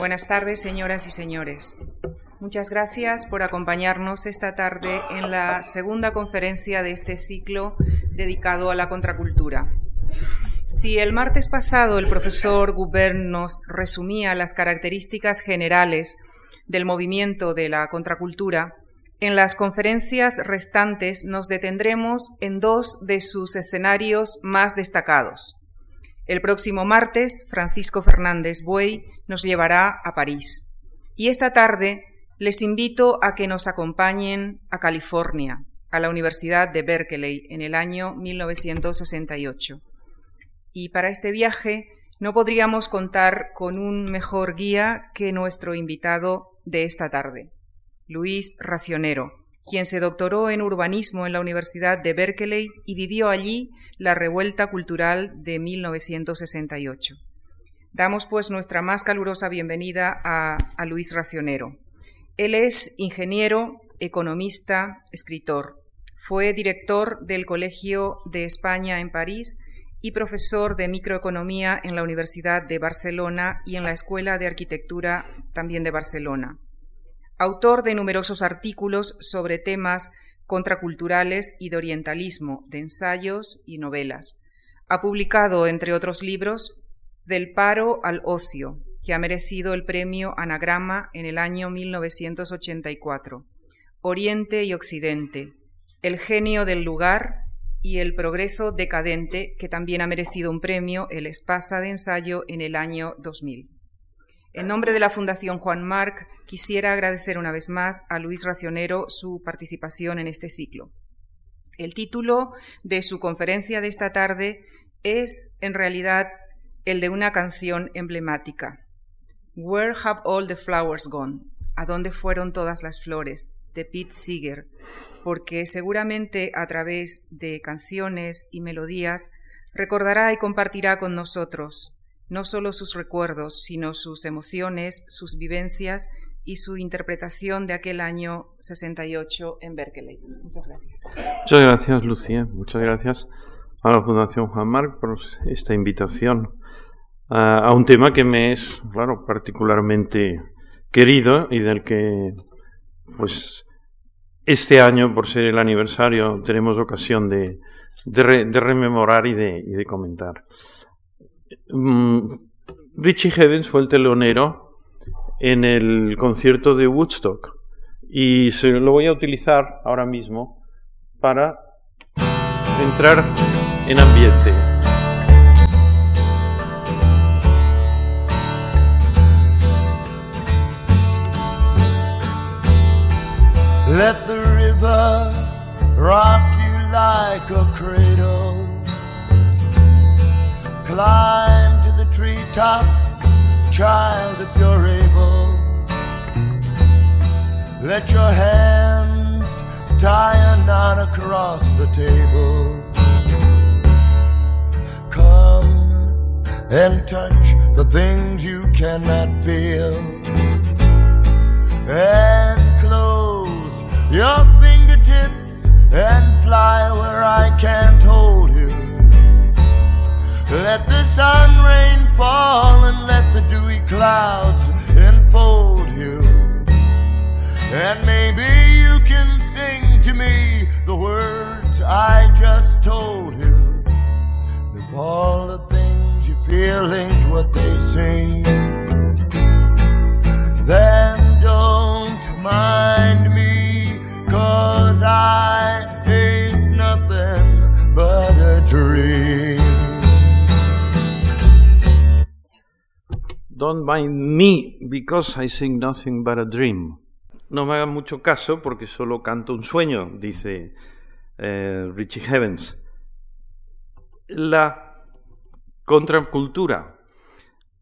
Buenas tardes, señoras y señores. Muchas gracias por acompañarnos esta tarde en la segunda conferencia de este ciclo dedicado a la contracultura. Si el martes pasado el profesor Gubern nos resumía las características generales del movimiento de la contracultura, en las conferencias restantes nos detendremos en dos de sus escenarios más destacados. El próximo martes, Francisco Fernández Buey nos llevará a París. Y esta tarde les invito a que nos acompañen a California, a la Universidad de Berkeley, en el año 1968. Y para este viaje no podríamos contar con un mejor guía que nuestro invitado de esta tarde. Luis Racionero, quien se doctoró en urbanismo en la Universidad de Berkeley y vivió allí la revuelta cultural de 1968. Damos pues nuestra más calurosa bienvenida a, a Luis Racionero. Él es ingeniero, economista, escritor. Fue director del Colegio de España en París y profesor de microeconomía en la Universidad de Barcelona y en la Escuela de Arquitectura también de Barcelona autor de numerosos artículos sobre temas contraculturales y de orientalismo, de ensayos y novelas. Ha publicado, entre otros libros, Del paro al ocio, que ha merecido el premio Anagrama en el año 1984, Oriente y Occidente, El genio del lugar y El progreso decadente, que también ha merecido un premio, el Espasa de ensayo, en el año 2000. En nombre de la Fundación Juan Marc, quisiera agradecer una vez más a Luis Racionero su participación en este ciclo. El título de su conferencia de esta tarde es, en realidad, el de una canción emblemática. Where have all the flowers gone? ¿A dónde fueron todas las flores? de Pete Seeger, porque seguramente a través de canciones y melodías recordará y compartirá con nosotros no solo sus recuerdos, sino sus emociones, sus vivencias y su interpretación de aquel año 68 en Berkeley. Muchas gracias. Muchas gracias, Lucía. Muchas gracias a la Fundación Juan Marc por esta invitación a, un tema que me es, claro, particularmente querido y del que, pues, este año, por ser el aniversario, tenemos ocasión de, de, rememorar y de, y de comentar. Mm, Richie Havens fue el telonero en el concierto de Woodstock y se lo voy a utilizar ahora mismo para entrar en ambiente. Rock you like a cradle. Climb to the treetops, child, if you're able. Let your hands tie a knot across the table. Come and touch the things you cannot feel. And close your fingertips and fly where I can't hold you. Let the sun rain fall and let the dewy clouds enfold you. And maybe you can sing to me the words I just told you. If all the things you feel ain't what they sing, Mind me because I sing nothing but a dream. No me hagan mucho caso porque solo canto un sueño, dice eh, Richie Havens. La contracultura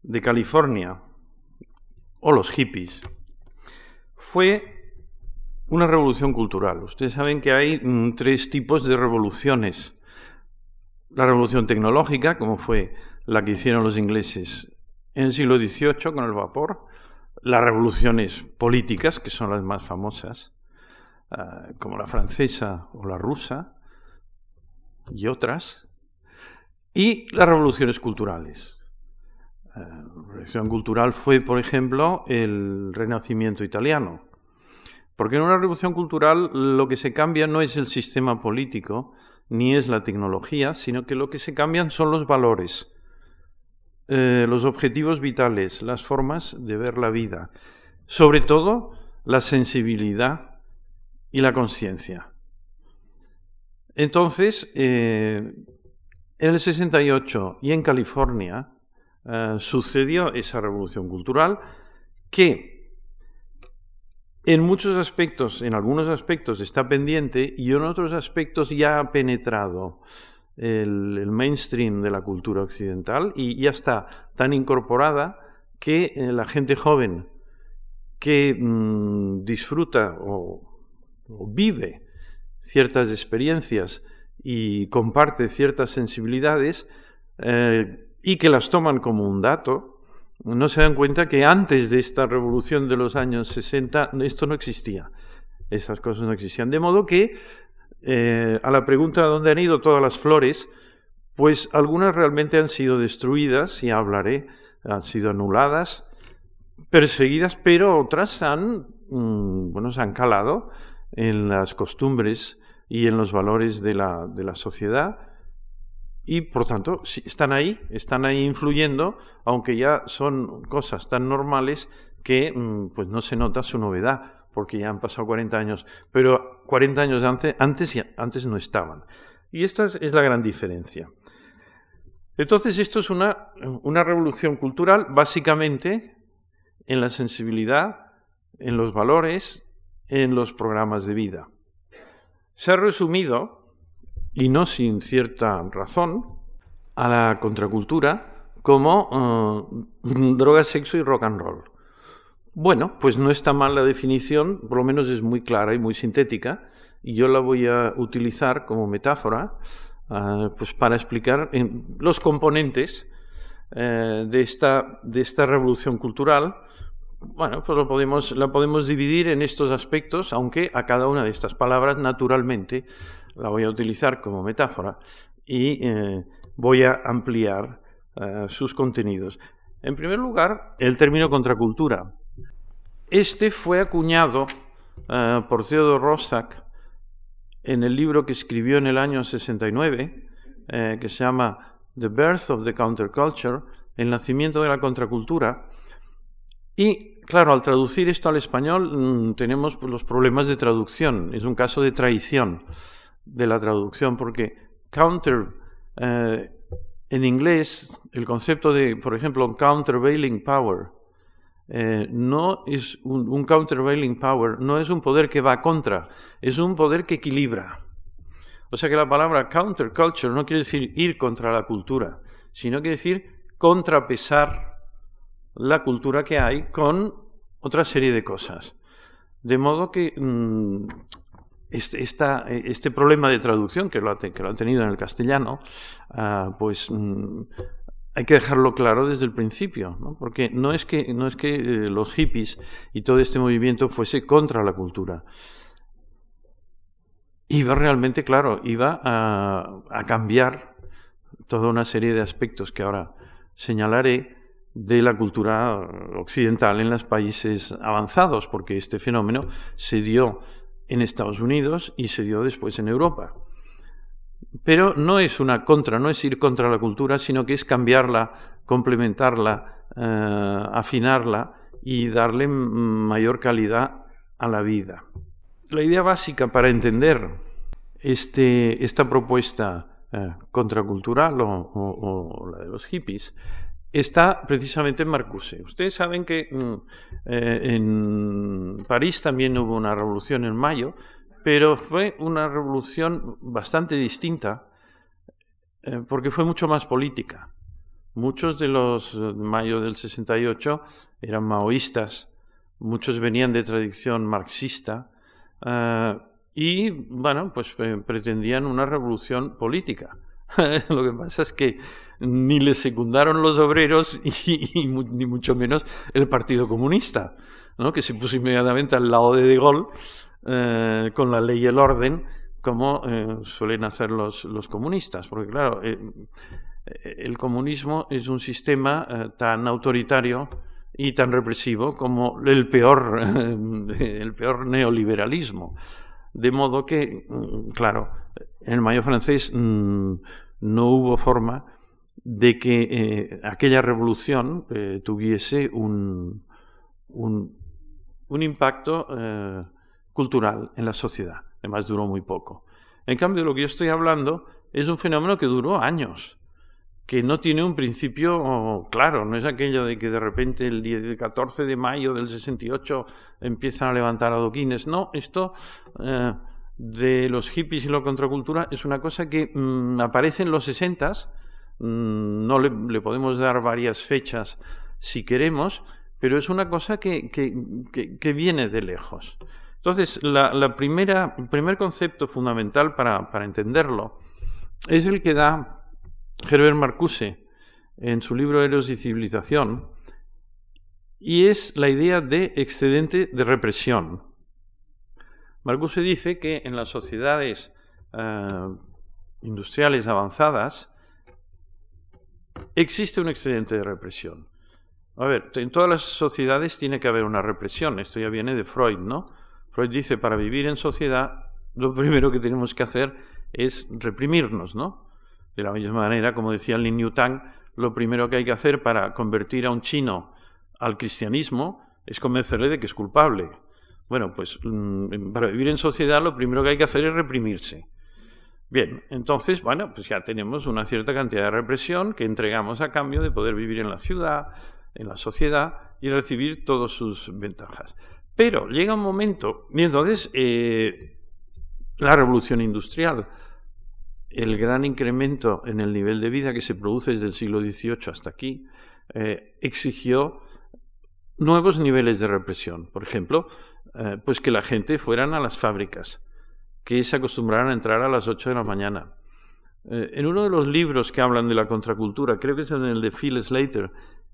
de California o los hippies fue una revolución cultural. Ustedes saben que hay mm, tres tipos de revoluciones. La revolución tecnológica, como fue la que hicieron los ingleses en el siglo XVIII con el vapor, las revoluciones políticas, que son las más famosas, ah, como la francesa o la rusa, y otras, y las revoluciones culturales. revolución cultural fue, por ejemplo, el Renacimiento italiano. Porque en una revolución cultural lo que se cambia no es el sistema político, ni es la tecnología, sino que lo que se cambian son los valores, eh, los objetivos vitales, las formas de ver la vida, sobre todo la sensibilidad y la conciencia. Entonces, eh, en el 68 y en California eh, sucedió esa revolución cultural que en muchos aspectos, en algunos aspectos está pendiente y en otros aspectos ya ha penetrado el, mainstream de la cultura occidental y ya está tan incorporada que eh, la gente joven que mm, disfruta o vive ciertas experiencias y comparte ciertas sensibilidades eh, y que las toman como un dato, no se dan cuenta que antes de esta revolución de los años 60 esto no existía. Esas cosas no existían. De modo que eh, a la pregunta de dónde han ido todas las flores, pues algunas realmente han sido destruidas, y hablaré, han sido anuladas, perseguidas, pero otras han, mm, bueno, se han calado en las costumbres y en los valores de la, de la sociedad y por tanto están ahí, están ahí influyendo, aunque ya son cosas tan normales que mm, pues no se nota su novedad, porque ya han pasado 40 años, pero 40 años antes, antes, no estaban. Y esta es la gran diferencia. Entonces esto es una, revolución cultural básicamente en la sensibilidad, en los valores en los programas de vida. Se ha resumido, y no sin cierta razón, a la contracultura como uh, droga, sexo y rock and roll. Bueno, pues no está mal la definición, por lo menos es muy clara y muy sintética, y yo la voy a utilizar como metáfora uh, pues para explicar los componentes uh, de, esta, de esta revolución cultural bueno, pues lo podemos, la podemos dividir en estos aspectos, aunque a cada una de estas palabras, naturalmente, la voy a utilizar como metáfora y eh, voy a ampliar eh, sus contenidos. En primer lugar, el término contracultura. Este fue acuñado eh, por Theodore Roszak en el libro que escribió en el año 69, que se llama The Birth of the Counterculture, el nacimiento de la contracultura, y claro, al traducir esto al español mm, tenemos pues, los problemas de traducción. Es un caso de traición de la traducción porque counter eh, en inglés el concepto de, por ejemplo, countervailing power eh, no es un, un countervailing power, no es un poder que va contra, es un poder que equilibra. O sea que la palabra counterculture no quiere decir ir contra la cultura, sino quiere decir contrapesar la cultura que hay con otra serie de cosas. De modo que mm, este, este, problema de traducción, que lo, ha, han tenido en el castellano, ah, pues mm, hay que dejarlo claro desde el principio, ¿no? porque no es que, no es que eh, los hippies y todo este movimiento fuese contra la cultura. Iba realmente, claro, iba a, a cambiar toda una serie de aspectos que ahora señalaré, de la cultura occidental en los países avanzados, porque este fenómeno se dio en Estados Unidos y se dio después en Europa. Pero no es una contra, no es ir contra la cultura, sino que es cambiarla, complementarla, eh, afinarla y darle mayor calidad a la vida. La idea básica para entender este, esta propuesta eh, contracultural o, la de los hippies está precisamente en Marcuse. Ustedes saben que mm, eh, en París también hubo una revolución en mayo, pero fue una revolución bastante distinta eh, porque fue mucho más política. Muchos de los de mayo del 68 eran maoístas, muchos venían de tradición marxista eh, y, bueno, pues pretendían una revolución política. Lo que pasa es que ni le secundaron los obreros y, ni mucho menos el Partido Comunista, ¿no? que se puso inmediatamente al lado de De Gaulle eh, con la ley y el orden, como eh, suelen hacer los, los, comunistas. Porque claro, eh, el comunismo es un sistema tan autoritario y tan represivo como el peor, el peor neoliberalismo. De modo que, mm, claro, en el mayo francés mm, no hubo forma de que aquella revolución tuviese un, un, impacto cultural en la sociedad. Además, duró muy poco. En cambio, lo que yo estoy hablando es un fenómeno que duró años que no tiene un principio claro, no es aquello de que de repente el 14 de mayo del 68 empiezan a levantar adoquines, no, esto eh, de los hippies y la contracultura es una cosa que mm, aparece en los 60, mm, no le, podemos dar varias fechas si queremos, pero es una cosa que, viene de lejos. Entonces, la, primera, el primer concepto fundamental para, entenderlo es el que da Herbert Marcuse en su libro Héroes y Civilización, y es la idea de excedente de represión. Marcuse dice que en las sociedades eh, industriales avanzadas existe un excedente de represión. A ver, en todas las sociedades tiene que haber una represión. Esto ya viene de Freud, ¿no? Freud dice, para vivir en sociedad, lo primero que tenemos que hacer es reprimirnos, ¿no? De la misma manera, como decía Lin Yutang, lo primero que hay que hacer para convertir a un chino al cristianismo es convencerle de que es culpable. Bueno, pues mm, para vivir en sociedad lo primero que hay que hacer es reprimirse. Bien, entonces, bueno, pues ya tenemos una cierta cantidad de represión que entregamos a cambio de poder vivir en la ciudad, en la sociedad y recibir todas sus ventajas. Pero llega un momento, y entonces eh, la revolución industrial el gran incremento en el nivel de vida que se produce desde el siglo XVIII hasta aquí eh, exigió nuevos niveles de represión. Por ejemplo, eh, pues que la gente fueran a las fábricas, que se acostumbraran a entrar a las 8 de la mañana. En uno de los libros que hablan de la contracultura, creo que es en el de Phil Slater,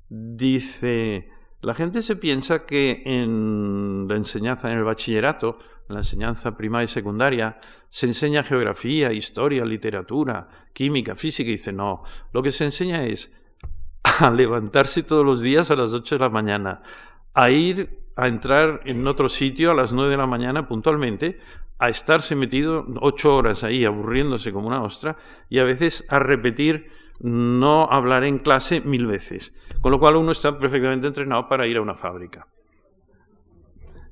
dice la gente se piensa que en la enseñanza, en el bachillerato, en la enseñanza primaria y secundaria, se enseña geografía, historia, literatura, química, física, y dice, no, lo que se enseña es a levantarse todos los días a las 8 de la mañana, a ir a entrar en otro sitio a las 9 de la mañana puntualmente, a estarse metido ocho horas ahí aburriéndose como una ostra y a veces a repetir no hablar en clase mil veces, con lo cual uno está perfectamente entrenado para ir a una fábrica.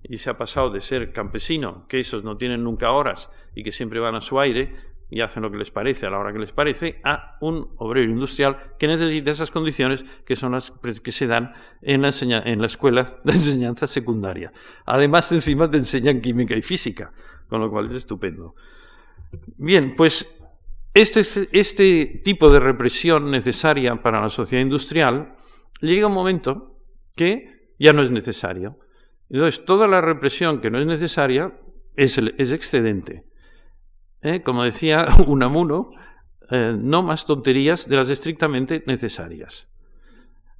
Y se ha pasado de ser campesino, que esos no tienen nunca horas y que siempre van a su aire y hacen lo que les parece a la hora que les parece, a un obrero industrial que necesita esas condiciones que son las que se dan en la, en la escuela de enseñanza secundaria. Además, encima te enseñan química y física, con lo cual es estupendo. Bien, pues este, este, tipo de represión necesaria para la sociedad industrial llega un momento que ya no es necesario. Entonces, toda la represión que no es necesaria es, excedente. ¿Eh? Como decía Unamuno, eh, no más tonterías de las estrictamente necesarias.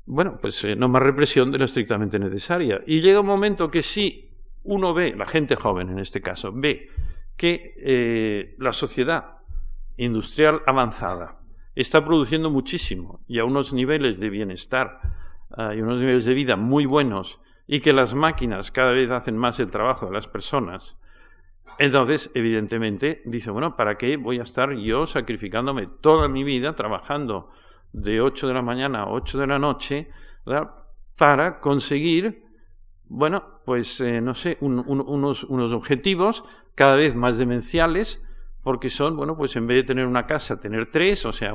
Bueno, pues eh, no más represión de lo estrictamente necesaria. Y llega un momento que si uno ve, la gente joven en este caso, ve que la sociedad industrial avanzada. Está produciendo muchísimo y a unos niveles de bienestar ah, y unos niveles de vida muy buenos y que las máquinas cada vez hacen más el trabajo de las personas. Entonces, evidentemente, dice, bueno, ¿para qué voy a estar yo sacrificándome toda mi vida trabajando de 8 de la mañana a 8 de la noche para conseguir, bueno, pues, eh, no sé, unos, unos objetivos cada vez más demenciales porque son, bueno, pues en vez de tener una casa, tener tres, o sea,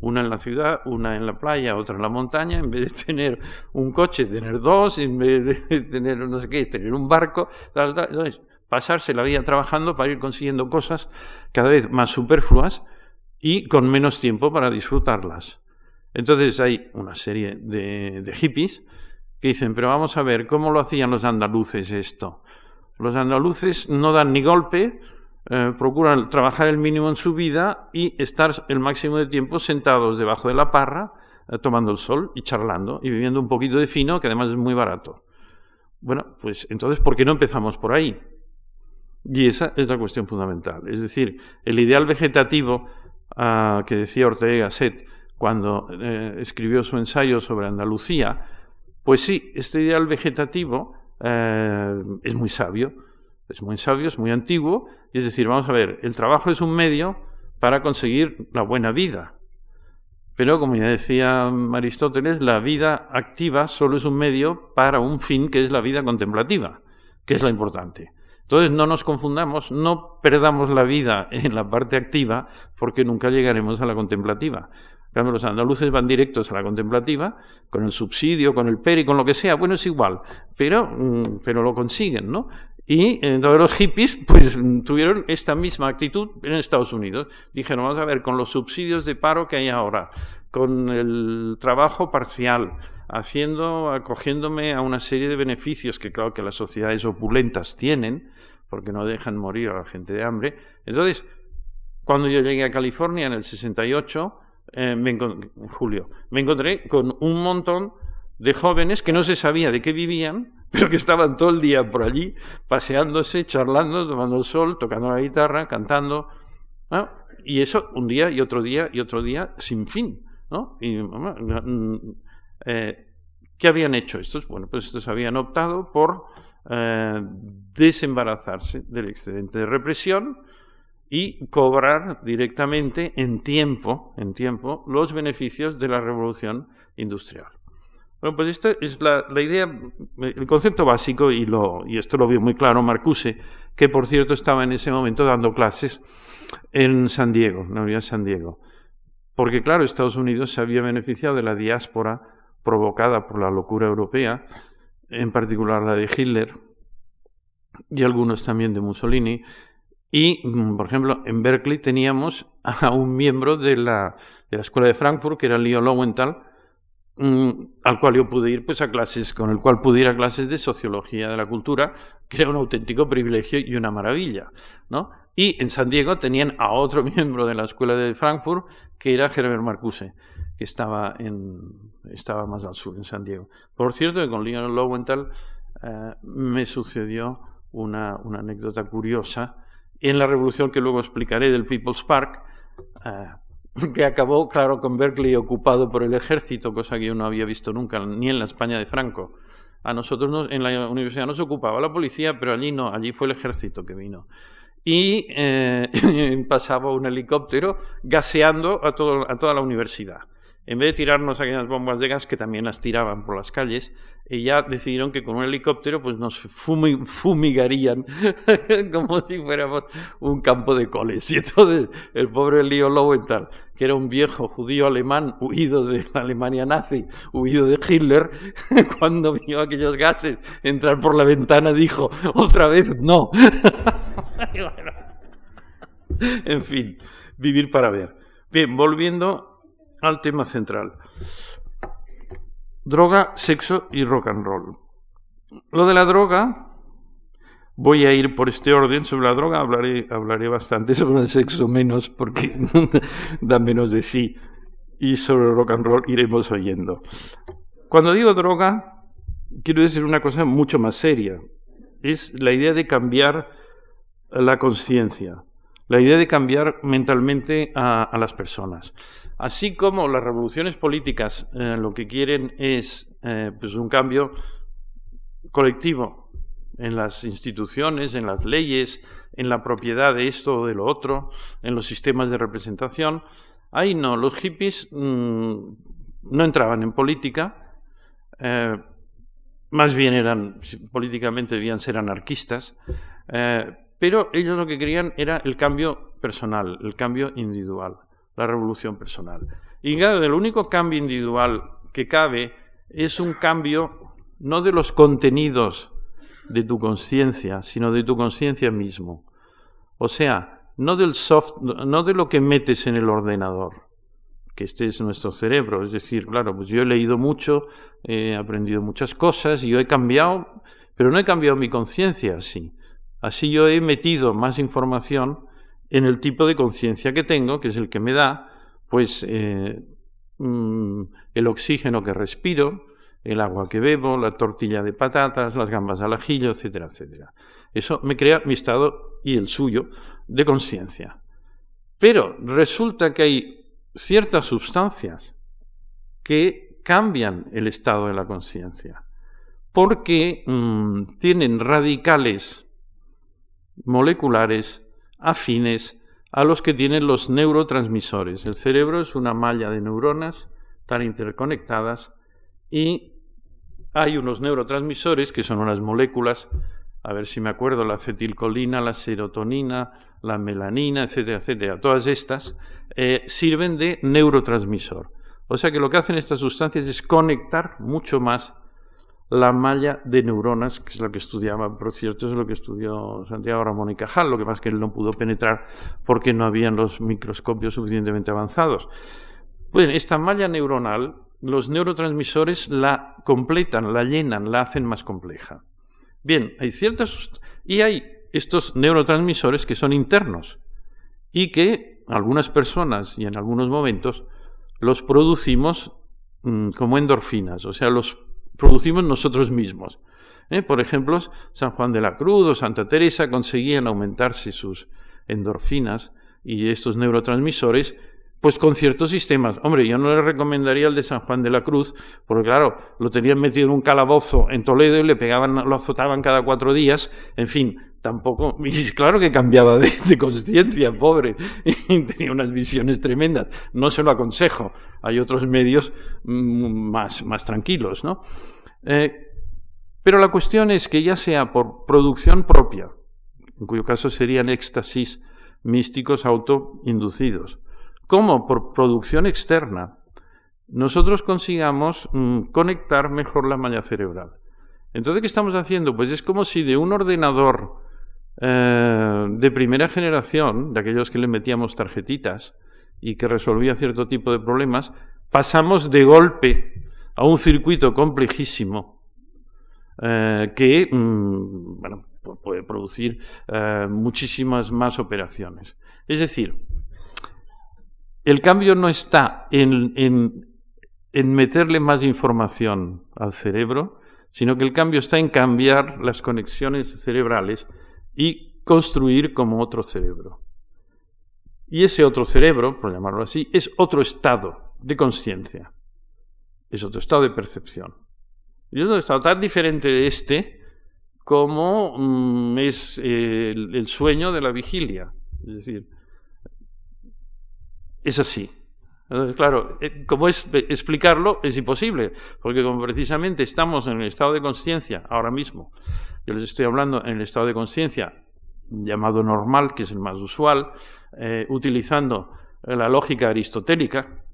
una en la ciudad, una en la playa, otra en la montaña, en vez de tener un coche, tener dos, en vez de tener no sé qué, tener un barco, entonces, pasarse la vida trabajando para ir consiguiendo cosas cada vez más superfluas y con menos tiempo para disfrutarlas. Entonces hay una serie de, de hippies que dicen, pero vamos a ver, ¿cómo lo hacían los andaluces esto? Los andaluces no dan ni golpe, eh, procuran trabajar el mínimo en su vida y estar el máximo de tiempo sentados debajo de la parra, eh, tomando el sol y charlando y viviendo un poquito de fino, que además es muy barato. Bueno, pues entonces, ¿por qué no empezamos por ahí? Y esa es la cuestión fundamental. Es decir, el ideal vegetativo ah, que decía Ortega Gasset, cuando eh, escribió su ensayo sobre Andalucía, pues sí, este ideal vegetativo eh, es muy sabio, es muy sabio, es muy antiguo, y es decir, vamos a ver, el trabajo es un medio para conseguir la buena vida. Pero, como ya decía Aristóteles, la vida activa solo es un medio para un fin que es la vida contemplativa, que es la importante. Entonces, no nos confundamos, no perdamos la vida en la parte activa, porque nunca llegaremos a la contemplativa. Los andaluces van directos a la contemplativa, con el subsidio, con el PERI, con lo que sea, bueno, es igual, pero, mm, pero lo consiguen, ¿no? Y entonces los hippies pues tuvieron esta misma actitud en Estados Unidos. Dijeron, vamos a ver, con los subsidios de paro que hay ahora, con el trabajo parcial, haciendo, acogiéndome a una serie de beneficios que claro que las sociedades opulentas tienen, porque no dejan morir a la gente de hambre. Entonces, cuando yo llegué a California en el 68, eh, en julio, me encontré con un montón de jóvenes que no se sabía de qué vivían, pero que estaban todo el día por allí, paseándose, charlando, tomando el sol, tocando la guitarra, cantando. Y eso un día y otro día y otro día sin fin. ¿no? Y, eh, ¿Qué habían hecho estos? Bueno, pues estos habían optado por eh, desembarazarse del excedente de represión y cobrar directamente en tiempo, en tiempo los beneficios de la revolución industrial. Bueno, pues esta es la, idea, el concepto básico, y, lo, y esto lo vio muy claro Marcuse, que por cierto estaba en ese momento dando clases en San Diego, en la Universidad de San Diego. Porque claro, Estados Unidos se había beneficiado de la diáspora provocada por la locura europea, en particular la de Hitler y algunos también de Mussolini. Y, mm, por ejemplo, en Berkeley teníamos a un miembro de la, de la Escuela de Frankfurt, que era Leo Lowenthal, Mm, al cual yo pude ir pues a clases, con el cual pude ir a clases de sociología de la cultura, que era un auténtico privilegio y una maravilla, ¿no? Y en San Diego tenían a otro miembro de la escuela de Frankfurt, que era Herbert Marcuse, que estaba, en, estaba más al sur, en San Diego. Por cierto, que con Leon Lowenthal eh, me sucedió una, una, anécdota curiosa en la revolución que luego explicaré del People's Park. Eh, que acabó, claro, con Berkeley ocupado por el ejército, cosa que yo no había visto nunca, ni en la España de Franco. A nosotros en la universidad nos ocupaba la policía, pero allí no, allí fue el ejército que vino. Y eh, pasaba un helicóptero gaseando a, todo, a toda la universidad en vez de tirarnos aquellas bombas de gas que también las tiraban por las calles, y ya decidieron que con un helicóptero pues nos fumigarían como si fuéramos un campo de coles. Y entonces el pobre Leo Lowenthal, que era un viejo judío alemán huido de la Alemania nazi, huido de Hitler, cuando vio aquellos gases entrar por la ventana dijo, otra vez no. en fin, vivir para ver. Bien, volviendo al tema central. Droga, sexo y rock and roll. Lo de la droga, voy a ir por este orden. Sobre la droga hablaré, hablaré bastante, sobre el sexo menos, porque da menos de sí. Y sobre rock and roll iremos oyendo. Cuando digo droga, quiero decir una cosa mucho más seria. Es la idea de cambiar la conciencia la idea de cambiar mentalmente a, las personas. Así como las revoluciones políticas eh, lo que quieren es eh, pues un cambio colectivo en las instituciones, en las leyes, en la propiedad de esto o de lo otro, en los sistemas de representación. Ahí no, los hippies mm, no entraban en política, eh, más bien eran, políticamente debían ser anarquistas, pero ellos lo que querían era el cambio personal, el cambio individual, la revolución personal. Y claro, el único cambio individual que cabe es un cambio no de los contenidos de tu conciencia, sino de tu conciencia mismo. O sea, no del soft, no de lo que metes en el ordenador, que este es nuestro cerebro. Es decir, claro, pues yo he leído mucho, he aprendido muchas cosas y yo he cambiado, pero no he cambiado mi conciencia así. Así yo he metido más información en el tipo de conciencia que tengo, que es el que me da, pues, eh, mm, el oxígeno que respiro, el agua que bebo, la tortilla de patatas, las gambas al ajillo, etcétera, etcétera. Eso me crea mi estado y el suyo de conciencia. Pero resulta que hay ciertas sustancias que cambian el estado de la conciencia, porque mm, tienen radicales moleculares afines a los que tienen los neurotransmisores. El cerebro es una malla de neuronas tan interconectadas y hay unos neurotransmisores que son unas moléculas, a ver si me acuerdo, la acetilcolina, la serotonina, la melanina, etcétera, etcétera. Todas estas eh, sirven de neurotransmisor. O sea que lo que hacen estas sustancias es conectar mucho más la malla de neuronas, que es lo que estudiaba, por cierto, es lo que estudió Santiago Ramón y Cajal, lo que pasa es que él no pudo penetrar porque no habían los microscopios suficientemente avanzados. Pues esta malla neuronal, los neurotransmisores la completan, la llenan, la hacen más compleja. Bien, hay ciertas... y hay estos neurotransmisores que son internos y que algunas personas y en algunos momentos los producimos mm, como endorfinas, o sea, los producimos nosotros mismos. ¿eh? Por ejemplo, San Juan de la Cruz o Santa Teresa conseguían aumentarse sus endorfinas y estos neurotransmisores pues con ciertos sistemas. Hombre, yo no le recomendaría el de San Juan de la Cruz, porque claro, lo tenían metido en un calabozo en Toledo y le pegaban, lo azotaban cada cuatro días, en fin, tampoco, y claro que cambiaba de, de conciencia, pobre, y tenía unas visiones tremendas. No se lo aconsejo, hay otros medios mm, más, más tranquilos, ¿no? Eh, pero la cuestión es que ya sea por producción propia, en cuyo caso serían éxtasis místicos autoinducidos, como por producción externa, nosotros consigamos mm, conectar mejor la malla cerebral. Entonces, ¿qué estamos haciendo? Pues es como si de un ordenador eh, de primera generación, de aquellos que le metíamos tarjetitas y que resolvía cierto tipo de problemas, pasamos de golpe a un circuito complejísimo eh, que mm, bueno, puede producir eh, muchísimas más operaciones. Es decir, el cambio no está en, en, meterle más información al cerebro, sino que el cambio está en cambiar las conexiones cerebrales y construir como otro cerebro. Y ese otro cerebro, por llamarlo así, es otro estado de conciencia, es otro estado de percepción. Y es un estado tan diferente de este como mm, es el sueño de la vigilia. Es decir, es así. claro, eh, como es explicarlo es imposible, porque como precisamente estamos en el estado de conciencia ahora mismo, yo les estoy hablando en el estado de conciencia llamado normal, que es el más usual, eh, utilizando la lógica aristotélica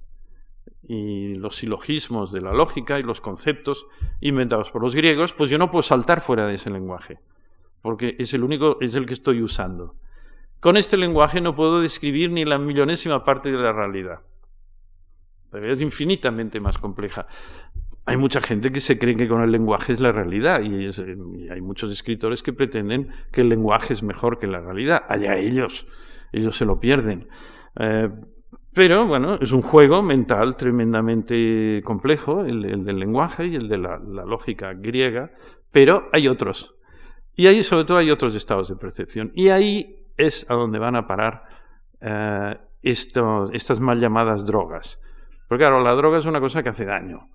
y los silogismos de la lógica y los conceptos inventados por los griegos, pues yo no puedo saltar fuera de ese lenguaje, porque es el único, es el que estoy usando. Con este lenguaje no puedo describir ni la millonésima parte de la realidad. Es infinitamente más compleja. Hay mucha gente que se cree que con el lenguaje es la realidad y, hay muchos escritores que pretenden que el lenguaje es mejor que la realidad. Allá ellos, ellos se lo pierden. Eh, pero bueno, es un juego mental tremendamente complejo, el, del lenguaje y el de la, la, lógica griega, pero hay otros. Y ahí sobre todo hay otros estados de percepción. Y ahí es a donde van a parar eh, estas mal llamadas drogas. Porque claro, la droga es una cosa que hace daño.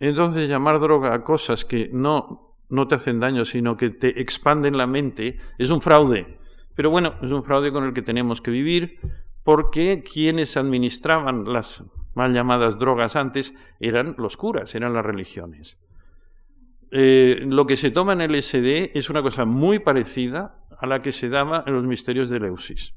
Entonces llamar droga a cosas que no, no te hacen daño, sino que te expanden la mente, es un fraude. Pero bueno, es un fraude con el que tenemos que vivir porque quienes administraban las mal llamadas drogas antes eran los curas, eran las religiones. Eh, lo que se toma en el LSD es una cosa muy parecida a la que se daba en los misterios de Leusis.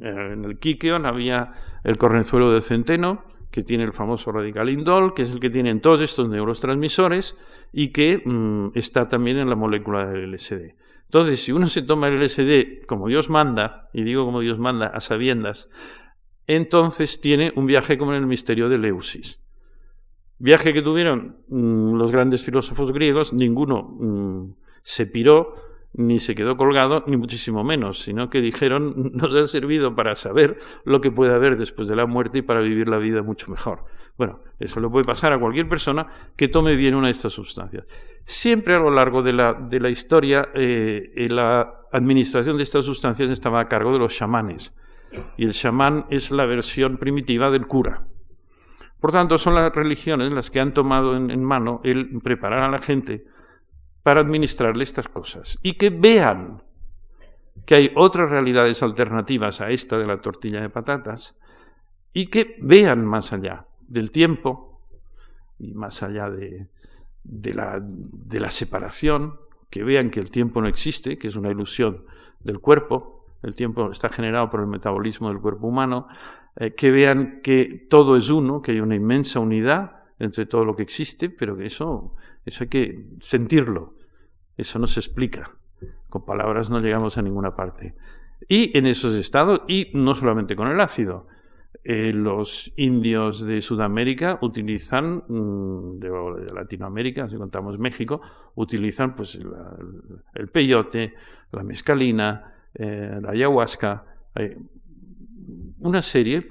Eh, en el Kikeon había el correnzuelo de centeno, que tiene el famoso radical indol, que es el que tienen todos estos neurotransmisores y que mm, está también en la molécula del LSD. Entonces, si uno se toma el LSD como Dios manda, y digo como Dios manda a sabiendas, entonces tiene un viaje como en el misterio de Leusis. Viaje que tuvieron mm, los grandes filósofos griegos, ninguno mm, se piró, ni se quedó colgado, ni muchísimo menos, sino que dijeron, nos ha servido para saber lo que puede haber después de la muerte y para vivir la vida mucho mejor. Bueno, eso le puede pasar a cualquier persona que tome bien una de estas sustancias. Siempre a lo largo de la, de la historia, eh, la administración de estas sustancias estaba a cargo de los chamanes. y el chamán es la versión primitiva del cura. Por tanto, son las religiones las que han tomado en, mano el preparar a la gente para administrarle estas cosas. Y que vean que hay otras realidades alternativas a esta de la tortilla de patatas y que vean más allá del tiempo y más allá de, la, separación, que vean que el tiempo no existe, que es una ilusión del cuerpo, el tiempo está generado por el metabolismo del cuerpo humano, eh, que vean que todo es uno, que hay una inmensa unidad entre todo lo que existe, pero que eso, eso hay que sentirlo, eso no se explica, con palabras no llegamos a ninguna parte. Y en esos estados, y no solamente con el ácido, eh, los indios de Sudamérica utilizan, mm, de, Latinoamérica, si contamos México, utilizan pues, el peyote, la mescalina, eh, la ayahuasca, una serie,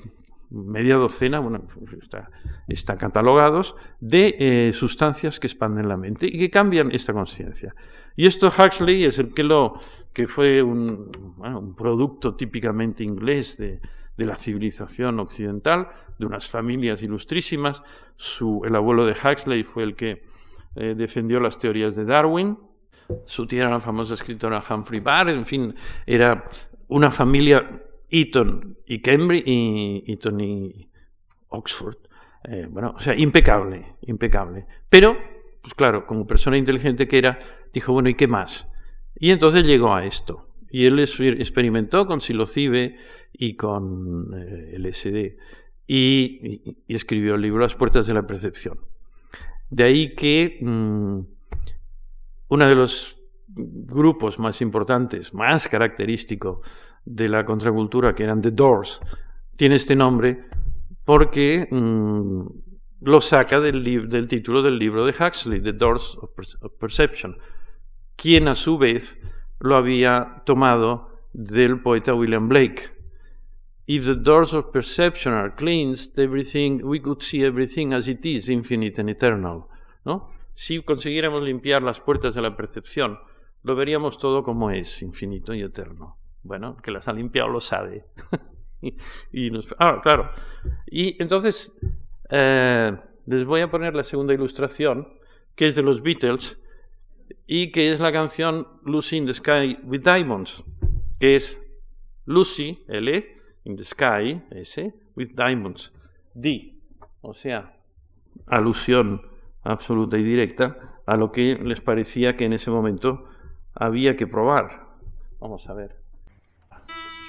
media docena, bueno, está, están catalogados, de sustancias que expanden la mente y que cambian esta conciencia. Y esto Huxley es el que lo que fue un, un producto típicamente inglés de, de la civilización occidental, de unas familias ilustrísimas. Su, el abuelo de Huxley fue el que eh, defendió las teorías de Darwin. Su tía era la famosa escritora Humphrey Barr. En fin, era una familia Eton y Cambridge y Eton y Oxford. Eh, bueno, o sea, impecable, impecable. Pero, pues claro, como persona inteligente que era, dijo, bueno, ¿y qué más? Y entonces llegó a esto. Y él experimentó con psilocibe y con eh, LSD y, escribió el libro Las puertas de la percepción. De ahí que mm, uno de los grupos más importantes, más característico de la contracultura, que eran The Doors, tiene este nombre porque mm, lo saca del, del, título del libro de Huxley, The Doors of Perception, quien a su vez lo había tomado del poeta William Blake. If the doors of perception are cleansed, everything, we could see everything as it is, infinite and eternal. ¿no? Si consiguiéramos limpiar las puertas de la percepción, lo veríamos todo como es, infinito y eterno. Bueno, que las ha limpiado lo sabe. y, ah, claro. Y entonces, eh, les voy a poner la segunda ilustración, que es de los Beatles, y que es la canción Lucy in the Sky with Diamonds, que es Lucy, L, in the Sky, S, with Diamonds, D, o sea, alusión absoluta y directa a lo que les parecía que en ese momento había que probar. Vamos a ver.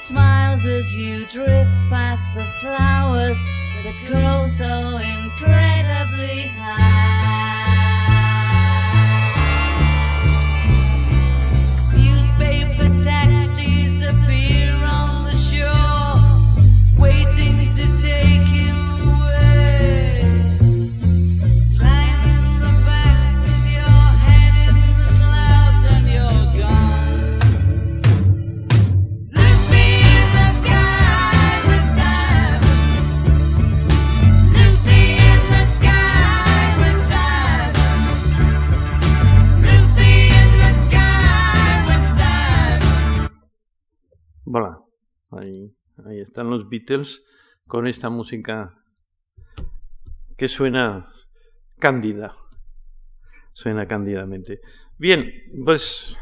smiles as you drip past the flowers that grow so incredibly high. Eyes. Ahí, ahí están los Beatles con esta música que suena cándida. Suena cándidamente. Bien, pues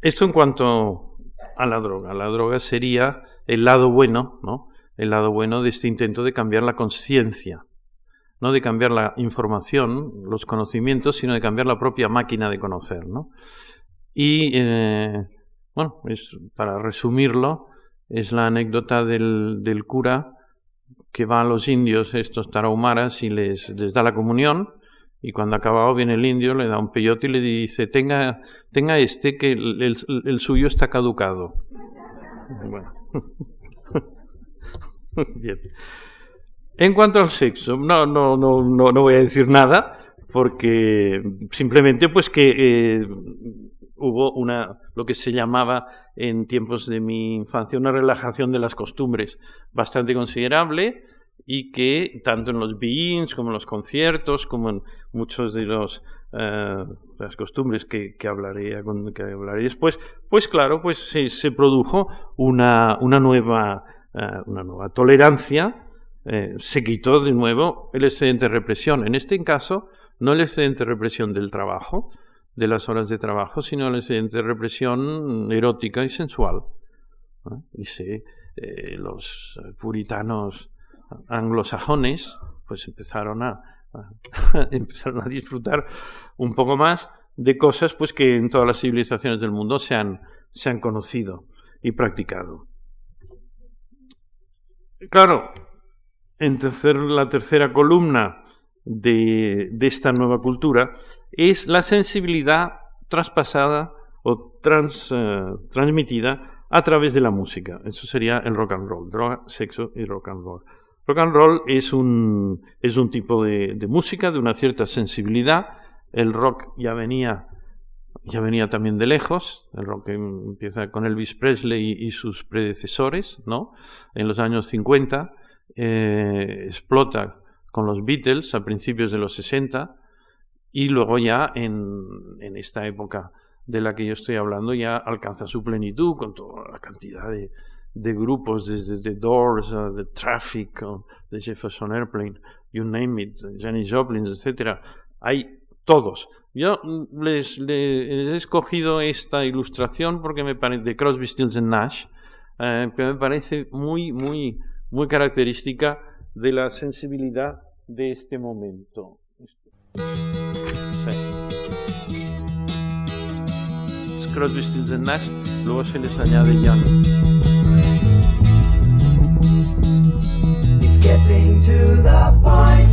esto en cuanto a la droga. La droga sería el lado bueno, ¿no? El lado bueno de este intento de cambiar la conciencia. No de cambiar la información, los conocimientos, sino de cambiar la propia máquina de conocer, ¿no? Y, eh, bueno, es, para resumirlo, es la anécdota del, cura que va a los indios, estos tarahumaras, y les, da la comunión, y cuando ha acabado viene el indio, le da un peyote y le dice, tenga, tenga este que el, el, suyo está caducado. Bien. En cuanto al sexo, no, no, no, no, no voy a decir nada, porque simplemente pues que eh, hubo una, lo que se llamaba en tiempos de mi infancia, una relajación de las costumbres bastante considerable y que tanto en los beings como en los conciertos, como en muchos de los eh, las costumbres que, que, hablaré, que hablaré después, pues claro, pues se, produjo una, una, nueva, eh, una nueva tolerancia, eh, se quitó de nuevo el excedente de represión. En este caso, no el excedente de represión del trabajo, de las horas de trabajo, sino de represión erótica y sensual. Y se, los puritanos anglosajones pues empezaron a, empezaron a disfrutar un poco más de cosas pues que en todas las civilizaciones del mundo se han, se han conocido y practicado. Claro, en tercer, la tercera columna de, de, esta nueva cultura es la sensibilidad traspasada o trans, eh, transmitida a través de la música. Eso sería el rock and roll, droga, sexo y rock and roll. Rock and roll es un, es un tipo de, música de una cierta sensibilidad. El rock ya venía, ya venía también de lejos. El rock empieza con Elvis Presley y, y sus predecesores, ¿no? En los años 50. Eh, explota con los Beatles a principios de los 60 y luego ya en, en esta época de la que yo estoy hablando ya alcanza su plenitud con toda la cantidad de, de grupos desde The Doors, uh, The Traffic, uh, The Jefferson Airplane, you name it, Janis Joplin, etc. Hay todos. Yo les, les, he escogido esta ilustración porque me parece de Crosby, Stills and Nash, eh, que me parece muy, muy, muy característica de la sensibilidad de este momento. Crosby, Stills Nash, luego se les añade Young. getting to the point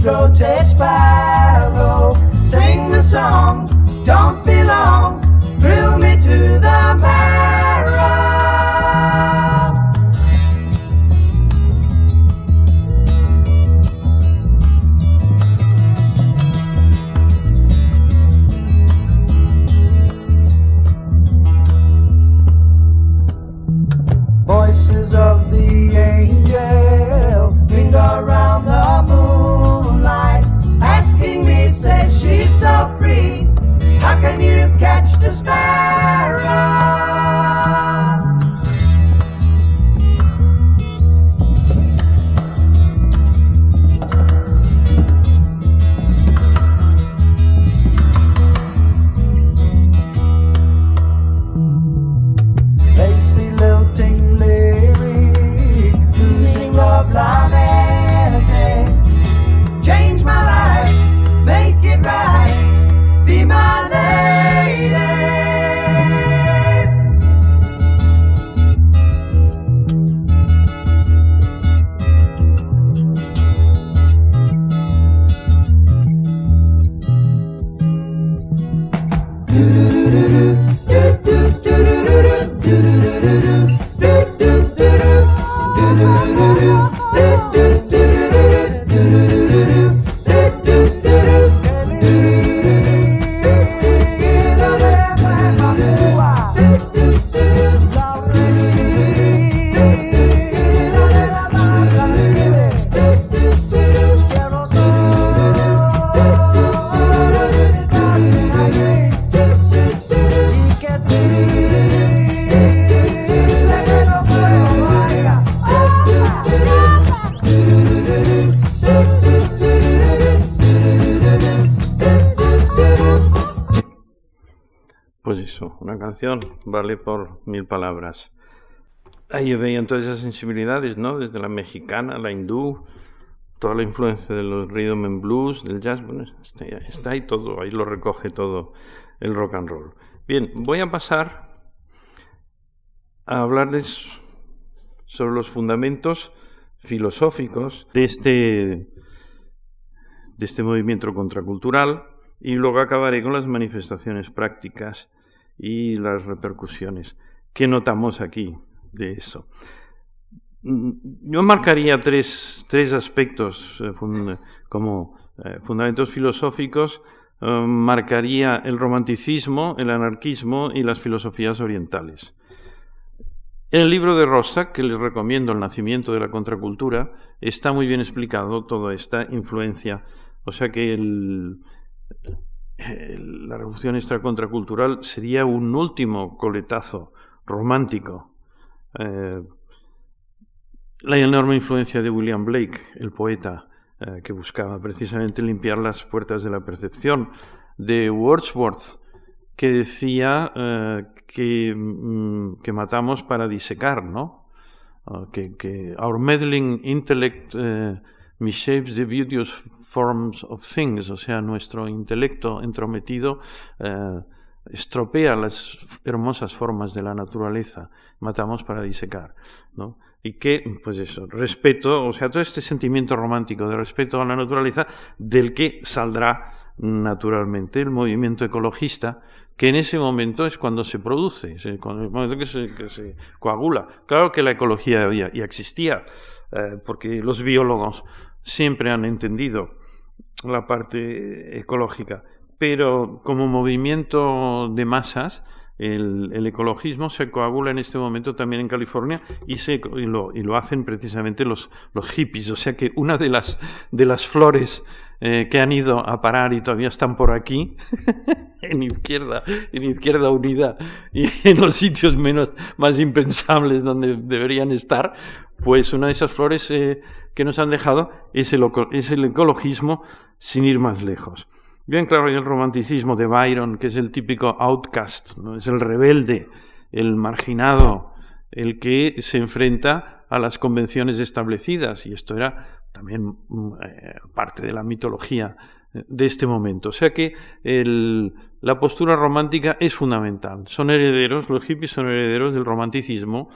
ruby-throated sparrow. Sing the song, don't canción vale por mil palabras. Ahí veían todas esas sensibilidades, ¿no? Desde la mexicana, la hindú, toda la influencia de los rhythm and blues, del jazz, bueno, está ahí todo, ahí lo recoge todo el rock and roll. Bien, voy a pasar a hablarles sobre los fundamentos filosóficos de este, de este movimiento contracultural y luego acabaré con las manifestaciones prácticas y las repercusiones. ¿Qué notamos aquí de eso? Yo marcaría tres, tres aspectos eh, como eh, fundamentos filosóficos. Eh, marcaría el romanticismo, el anarquismo y las filosofías orientales. En el libro de Rosa, que les recomiendo, El nacimiento de la contracultura, está muy bien explicado toda esta influencia. O sea que el, la revolución extracontracultural sería un último coletazo romántico. Eh, la enorme influencia de William Blake, el poeta eh, que buscaba precisamente limpiar las puertas de la percepción, de Wordsworth, que decía eh, que, mm, que, matamos para disecar, ¿no? Uh, que, que, our meddling intellect shapes the beauteous forms of things, o sea, nuestro intelecto entrometido eh, estropea las hermosas formas de la naturaleza, matamos para disecar, ¿no? Y que, pues eso, respeto, o sea, todo este sentimiento romántico de respeto a la naturaleza, del que saldrá naturalmente el movimiento ecologista, que en ese momento es cuando se produce, en el momento que se, coagula. Claro que la ecología había, ya existía, eh, porque los biólogos siempre han entendido la parte ecológica, pero como movimiento de masas, el, el, ecologismo se coagula en este momento también en California y, se, y, lo, y lo, hacen precisamente los, hippies. O sea que una de las, de las flores eh, que han ido a parar y todavía están por aquí, en izquierda, en izquierda unida y en los sitios menos, más impensables donde deberían estar, pues una de esas flores eh, que nos han dejado es el, es el ecologismo sin ir más lejos. Bien claro, hay el romanticismo de Byron, que es el típico outcast, ¿no? es el rebelde, el marginado, el que se enfrenta a las convenciones establecidas, y esto era también eh, parte de la mitología de este momento. O sea que la postura romántica es fundamental. Son herederos, los hippies son herederos del romanticismo,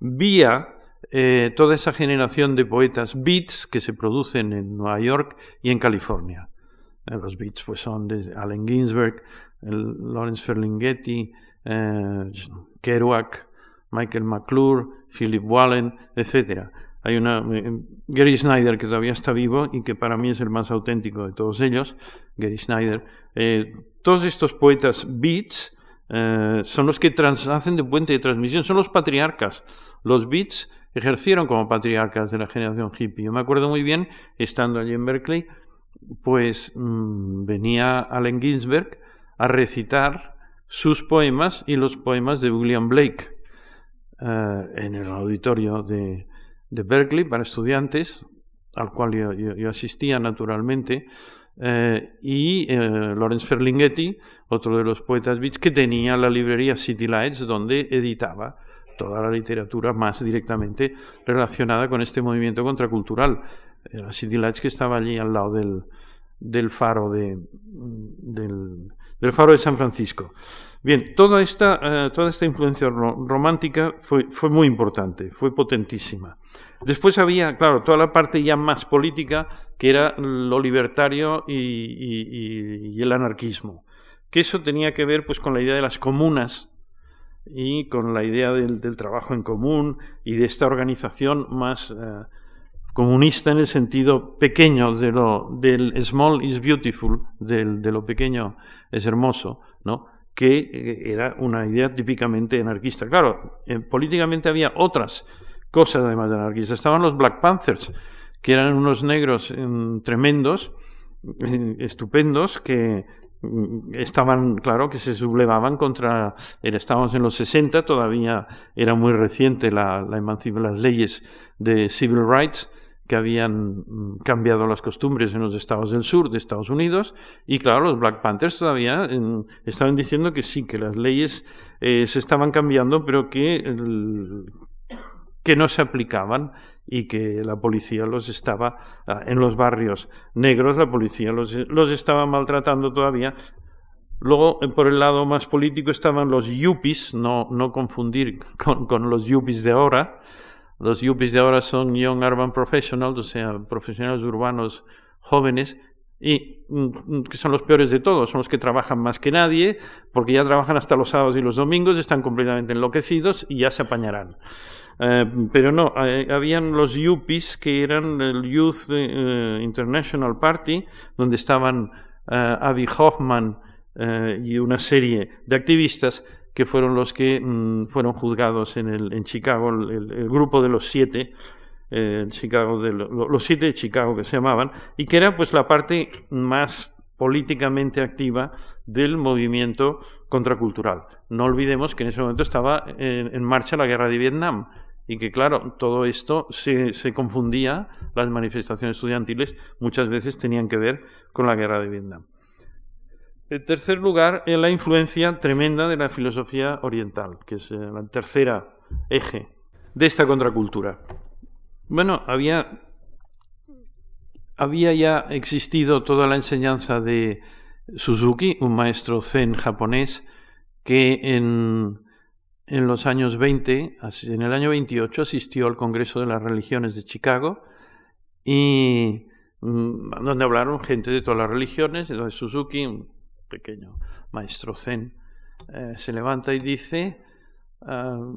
vía eh, toda esa generación de poetas beats que se producen en Nueva York y en California. Eh, los beats pues, son de Allen Ginsberg, Lawrence Ferlinghetti, eh, Kerouac, Michael McClure, Philip Wallen, etc. Hay una Gary Snyder que todavía está vivo y que para mí es el más auténtico de todos ellos, Gary Snyder. todos estos poetas beats son los que hacen de puente de transmisión, son los patriarcas. Los beats ejercieron como patriarcas de la generación hippie. Yo me acuerdo muy bien, estando allí en Berkeley, pues mm, venía Allen Ginsberg a recitar sus poemas y los poemas de William Blake eh, en el auditorio de, Berkeley para estudiantes, al cual yo, asistía naturalmente, eh, y eh, Lawrence Ferlinghetti, otro de los poetas beats, que tenía la librería City Lights, donde editaba toda la literatura más directamente relacionada con este movimiento contracultural. La City Lights que estaba allí al lado del, del faro de, del, del, faro de San Francisco. Bien, toda esta, eh, toda esta influencia romántica fue, fue muy importante, fue potentísima. Después había, claro, toda la parte ya más política, que era lo libertario y, el anarquismo. Que eso tenía que ver pues, con la idea de las comunas y con la idea del, trabajo en común y de esta organización más eh, comunista en el sentido pequeño de lo, del small is beautiful, de lo pequeño es hermoso, ¿no? que eh, era una idea típicamente anarquista. Claro, eh, políticamente había otras cosas además de anarquistas. Estaban los Black Panthers, que eran unos negros tremendos, estupendos, que Mm, estaban, claro, que se sublevaban contra, estábamos en los 60, todavía era muy reciente la, la las leyes de civil rights que habían mm, cambiado las costumbres en los estados del sur de Estados Unidos y claro, los Black Panthers todavía estaban diciendo que sí, que las leyes eh, se estaban cambiando, pero que, que no se aplicaban y que la policía los estaba, ah, en los barrios negros, la policía los, los estaba maltratando todavía. Luego, eh, por el lado más político, estaban los yuppies, no, no confundir con, con los yuppies de ahora. Los yuppies de ahora son Young Urban Professionals, o sea, profesionales urbanos jóvenes, y mm, que son los peores de todos, son los que trabajan más que nadie, porque ya trabajan hasta los sábados y los domingos, están completamente enloquecidos y ya se apañarán. Eh, pero no, eh, habían los yuppies que eran el Youth eh, International Party, donde estaban Abby Hoffman y una serie de activistas que fueron los que mm, fueron juzgados en, el, en Chicago, el, grupo de los siete, Chicago de, los siete de Chicago que se llamaban, y que era pues la parte más políticamente activa del movimiento contracultural. No olvidemos que en ese momento estaba en marcha la guerra de Vietnam y que claro, todo esto se, se, confundía, las manifestaciones estudiantiles muchas veces tenían que ver con la guerra de Vietnam. En tercer lugar, en la influencia tremenda de la filosofía oriental, que es la tercera eje de esta contracultura. Bueno, había, había ya existido toda la enseñanza de Suzuki, un maestro zen japonés, que en en los años 20, en el año 28, asistió al Congreso de las Religiones de Chicago y mm, donde hablaron gente de todas las religiones. Entonces Suzuki, pequeño maestro zen, eh, se levanta y dice, ah,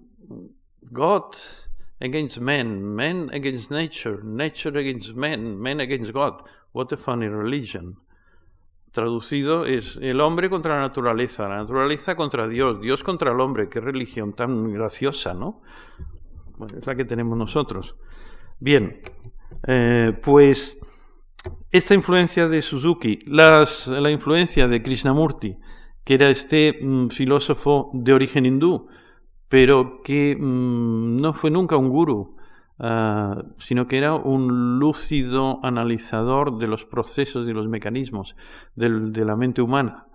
God against men, men against nature, nature against men, men against God. What a funny religion traducido es el hombre contra la naturaleza, la naturaleza contra Dios, Dios contra el hombre. Qué religión tan graciosa, ¿no? es la que tenemos nosotros. Bien, eh, pues esta influencia de Suzuki, las, la influencia de Krishnamurti, que era este mm, filósofo de origen hindú, pero que mm, no fue nunca un gurú, Ah, sino que era un lúcido analizador de los procesos y los mecanismos de la mente humana,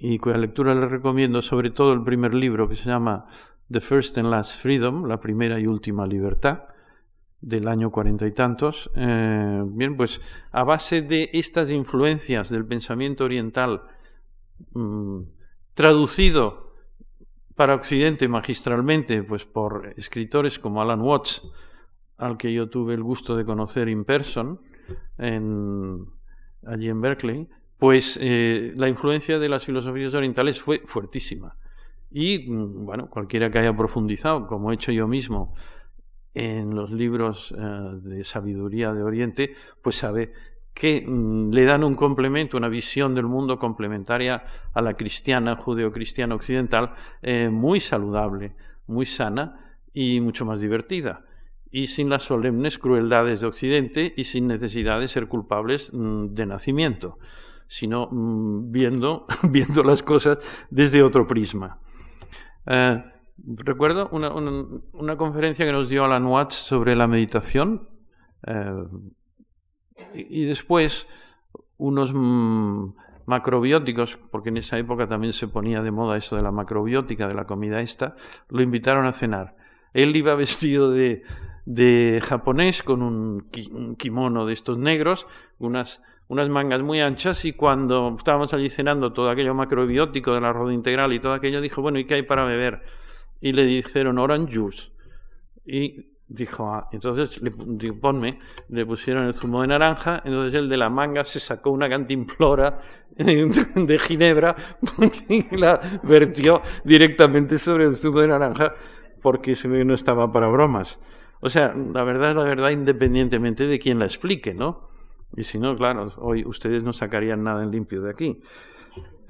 y cuya lectura le recomiendo, sobre todo el primer libro que se llama The First and Last Freedom, la primera y última libertad, del año cuarenta y tantos. Eh, bien, pues a base de estas influencias del pensamiento oriental mm, traducido para Occidente magistralmente, pues por escritores como Alan Watts, al que yo tuve el gusto de conocer in person en, allí en Berkeley, pues eh, la influencia de las filosofías orientales fue fuertísima. Y mm, bueno, cualquiera que haya profundizado, como he hecho yo mismo, en los libros eh, de sabiduría de Oriente, pues sabe que mm, le dan un complemento, una visión del mundo complementaria a la cristiana, judeocristiana occidental, eh, muy saludable, muy sana y mucho más divertida y sin las solemnes crueldades de Occidente y sin necesidad de ser culpables mm, de nacimiento, sino mm, viendo, viendo las cosas desde otro prisma. Eh, recuerdo una, una, conferencia que nos dio Alan Watts sobre la meditación eh, y, después unos mm, macrobióticos, porque en esa época también se ponía de moda eso de la macrobiótica, de la comida esta, lo invitaron a cenar. Él iba vestido de, de japonés con un, kimono de estos negros, unas, unas mangas muy anchas y cuando estábamos allí cenando todo aquello macrobiótico del arroz integral y todo aquello, dijo, bueno, ¿y qué hay para beber? Y le dijeron orange juice. Y dijo, ah, entonces le ponme, le pusieron el zumo de naranja, entonces el de la manga se sacó una cantimplora de ginebra y la vertió directamente sobre el zumo de naranja porque no estaba para bromas. O sea, la verdad es la verdad independientemente de quién la explique, ¿no? Y si no, claro, hoy ustedes no sacarían nada en limpio de aquí.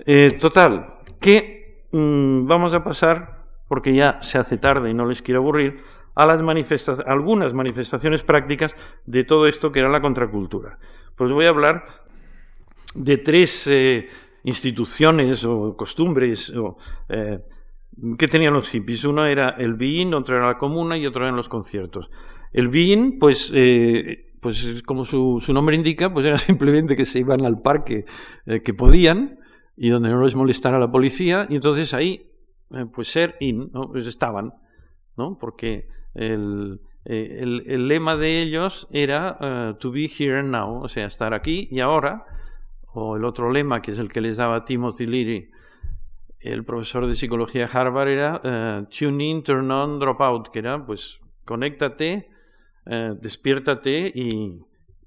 Eh, total, que mm, vamos a pasar, porque ya se hace tarde y no les quiero aburrir, a las manifestaciones, algunas manifestaciones prácticas de todo esto que era la contracultura. Pues voy a hablar de tres eh, instituciones o costumbres o eh, ¿Qué tenían los hippies? Uno era el being, otro era la comuna y otro eran los conciertos. El being, pues, eh, pues como su, su, nombre indica, pues era simplemente que se iban al parque eh, que podían y donde no les molestara la policía y entonces ahí, eh, pues ser in, ¿no? Estaban, ¿no? Porque el, el, el lema de ellos era to be here and now, o sea, estar aquí y ahora, o el otro lema que es el que les daba Timothy Leary, el profesor de psicología de Harvard era uh, tune in, turn on, drop out, que era pues conéctate, uh, despiértate y,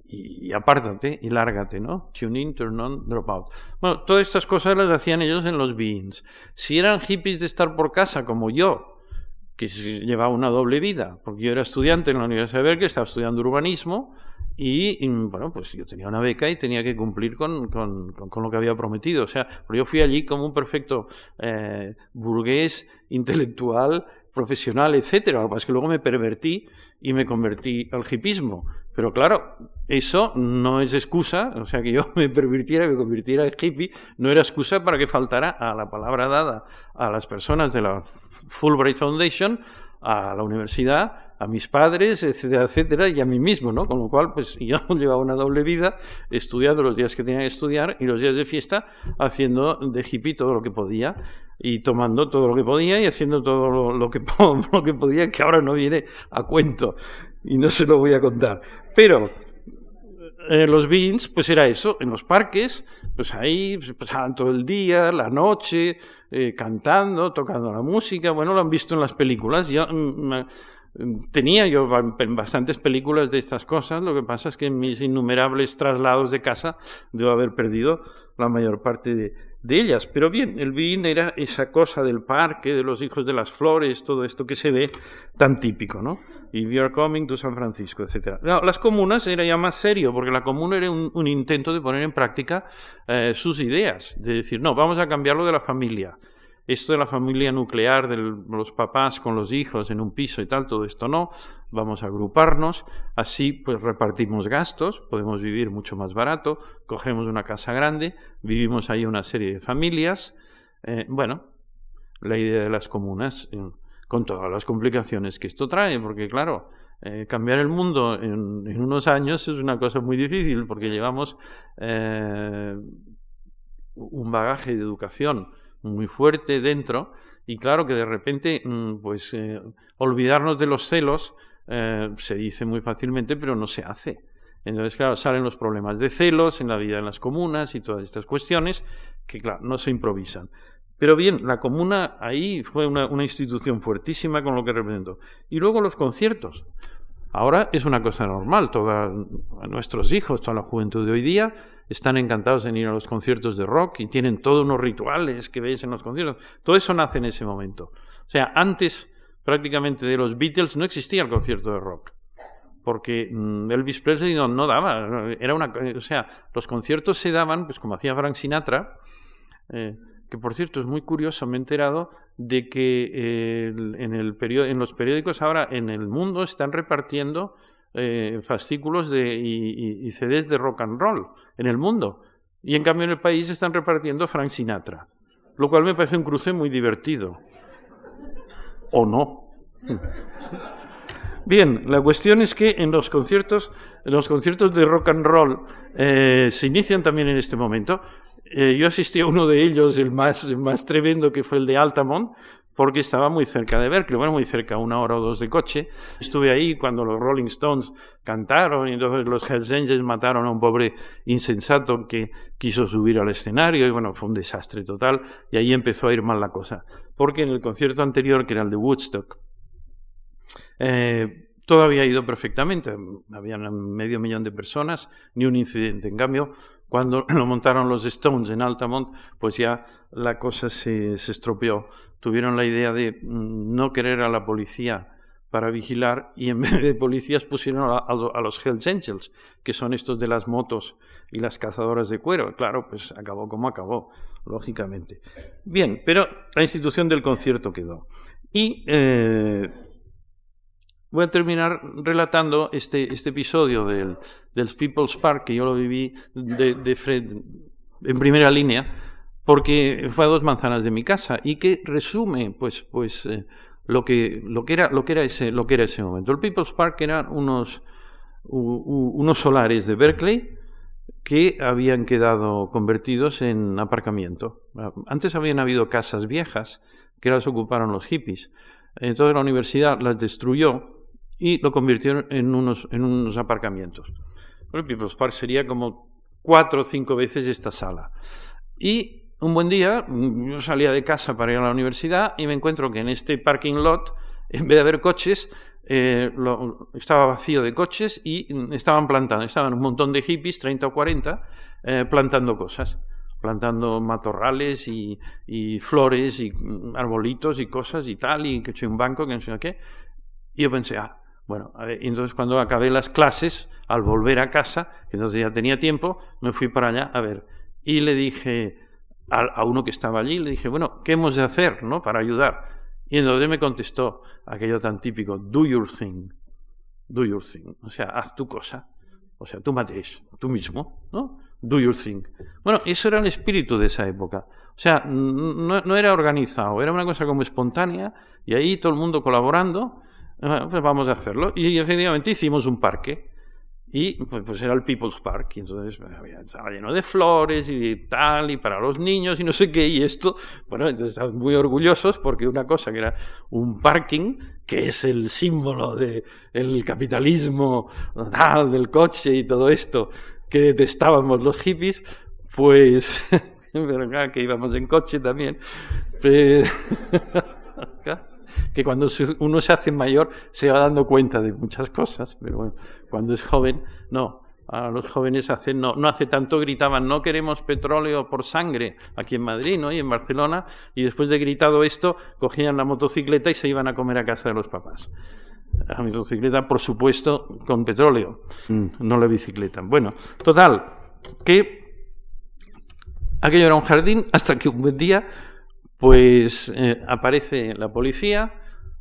y, apártate y lárgate, ¿no? Tune in, turn on, drop out. Bueno, todas estas cosas las hacían ellos en los beings. Si eran hippies de estar por casa, como yo, que llevaba una doble vida, porque yo era estudiante en la Universidad de Berkeley, estaba estudiando urbanismo, y, bueno, pues yo tenía una beca y tenía que cumplir con, con, con, lo que había prometido. O sea, yo fui allí como un perfecto eh, burgués, intelectual, profesional, etcétera. Lo que pasa es que luego me pervertí y me convertí al hipismo. Pero claro, eso no es excusa, o sea, que yo me pervirtiera, me convirtiera en hippie, no era excusa para que faltara a la palabra dada a las personas de la Fulbright Foundation, a la universidad, a mis padres, etcétera, etcétera, y a mí mismo, ¿no? Con lo cual, pues yo llevaba una doble vida, estudiando los días que tenía que estudiar y los días de fiesta, haciendo de hippie todo lo que podía y tomando todo lo que podía y haciendo todo lo, que, lo que podía, que ahora no viene a cuento y no se lo voy a contar. Pero eh, los beans, pues era eso, en los parques, pues ahí pues, pasaban todo el día, la noche, eh, cantando, tocando la música, bueno, lo han visto en las películas, yo mm, Tenía yo bastantes películas de estas cosas, lo que pasa es que en mis innumerables traslados de casa debo haber perdido la mayor parte de, ellas. Pero bien, el Bean era esa cosa del parque, de los hijos de las flores, todo esto que se ve tan típico, ¿no? Y we are coming to San Francisco, etc. las comunas era ya más serio, porque la comuna era un, intento de poner en práctica eh, sus ideas, de decir, no, vamos a cambiarlo de la familia esto de la familia nuclear, de los papás con los hijos en un piso y tal, todo esto no, vamos a agruparnos, así pues repartimos gastos, podemos vivir mucho más barato, cogemos una casa grande, vivimos ahí una serie de familias, eh, bueno, la idea de las comunas, eh, con todas las complicaciones que esto trae, porque claro, eh, cambiar el mundo en, en, unos años es una cosa muy difícil, porque llevamos un bagaje de educación, muy fuerte dentro y claro que de repente mm, pues eh, olvidarnos de los celos eh, se dice muy fácilmente pero no se hace entonces claro salen los problemas de celos en la vida en las comunas y todas estas cuestiones que claro no se improvisan Pero bien, la comuna ahí fue una, una institución fuertísima con lo que representó. Y luego los conciertos. Ahora es una cosa normal. Toda, nuestros hijos, toda la juventud de hoy día, están encantados en ir a los conciertos de rock y tienen todos unos rituales que veis en los conciertos. Todo eso nace en ese momento. O sea, antes prácticamente de los Beatles no existía el concierto de rock. Porque mm, Elvis Presley no, no daba, era una, o sea, los conciertos se daban, pues como hacía Frank Sinatra, eh, que por cierto es muy curioso, me he enterado de que eh, en, el en los periódicos ahora en el mundo están repartiendo eh, fascículos de, y, y, CDs de rock and roll en el mundo. Y en cambio en el país están repartiendo Frank Sinatra, lo cual me parece un cruce muy divertido. ¿O no? Bien, la cuestión es que en los conciertos, en los conciertos de rock and roll eh, se inician también en este momento eh, yo asistí a uno de ellos, el más, más tremendo, que fue el de Altamont, porque estaba muy cerca de Berkeley, bueno, muy cerca, una hora o dos de coche. Estuve ahí cuando los Rolling Stones cantaron y entonces los Hells Angels mataron a un pobre insensato que quiso subir al escenario y bueno, fue un desastre total y ahí empezó a ir mal la cosa. Porque en el concierto anterior, que era el de Woodstock, eh, todo había ido perfectamente, habían medio millón de personas, ni un incidente. En cambio, cuando lo montaron los Stones en Altamont, pues ya la cosa se, se estropeó. Tuvieron la idea de mm, no querer a la policía para vigilar y en vez de policías pusieron a, los Hells Angels, que son estos de las motos y las cazadoras de cuero. Claro, pues acabó como acabó, lógicamente. Bien, pero la institución del concierto quedó. Y eh, voy a terminar relatando este, este episodio del, del, People's Park, que yo lo viví de, de en primera línea, porque fue a dos manzanas de mi casa y que resume pues, pues, eh, lo, que, lo, que era, lo, que era ese, lo que era ese momento. El People's Park eran unos, unos solares de Berkeley que habían quedado convertidos en aparcamiento. Antes habían habido casas viejas que las ocuparon los hippies. Entonces la universidad las destruyó y lo convirtieron en unos, en unos aparcamientos. el People's Park sería como cuatro o cinco veces esta sala. Y un buen día yo salía de casa para ir a la universidad y me encuentro que en este parking lot, en vez de haber coches, eh, lo, estaba vacío de coches y estaban plantando, estaban un montón de hippies, 30 o 40, eh, plantando cosas plantando matorrales y, y, flores y arbolitos y cosas y tal, y que soy un banco, que no sé qué. Y yo pensé, ah, bueno, a ver, entonces cuando acabé las clases, al volver a casa, que entonces ya tenía tiempo, me fui para allá a ver. Y le dije a, uno que estaba allí, le dije, bueno, ¿qué hemos de hacer, no? Para ayudar. Y entonces me contestó aquello tan típico, do your thing, do your thing. O sea, haz tu cosa. O sea, tú mates, tú mismo, ¿no? Do your thing. Bueno, eso era el espíritu de esa época. O sea, no, no era organizado, era una cosa como espontánea, y ahí todo el mundo colaborando, bueno, pues vamos a hacerlo. Y efectivamente hicimos un parque. Y pues, pues era el People's Park. Y entonces estaba lleno de flores y tal, y para los niños y no sé qué. Y esto, bueno, entonces estaban muy orgullosos porque una cosa que era un parking, que es el símbolo del el capitalismo tal, del coche y todo esto, que detestábamos los hippies, pues, que íbamos en coche también. Pues, que cuando uno se hace mayor se va dando cuenta de muchas cosas, pero bueno, cuando es joven, no. A los jóvenes hace, no, no hace tanto gritaban, no queremos petróleo por sangre, aquí en Madrid ¿no? y en Barcelona, y después de gritado esto, cogían la motocicleta y se iban a comer a casa de los papás. La motocicleta, por supuesto, con petróleo, no la bicicleta. Bueno, total, que aquello era un jardín hasta que un buen día pues eh, aparece la policía,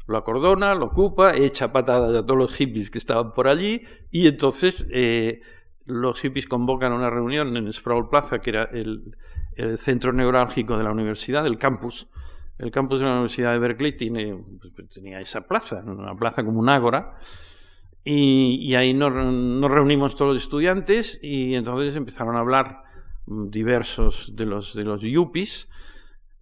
lo acordona, lo ocupa, echa patadas a todos los hippies que estaban por allí y entonces eh, los hippies convocan una reunión en Sproul Plaza, que era el, centro neurálgico de la universidad, el campus. El campus de la Universidad de Berkeley tiene, pues, tenía esa plaza, una plaza como un ágora. Y, y ahí nos, nos, reunimos todos los estudiantes y entonces empezaron a hablar mm, diversos de los, de los yuppies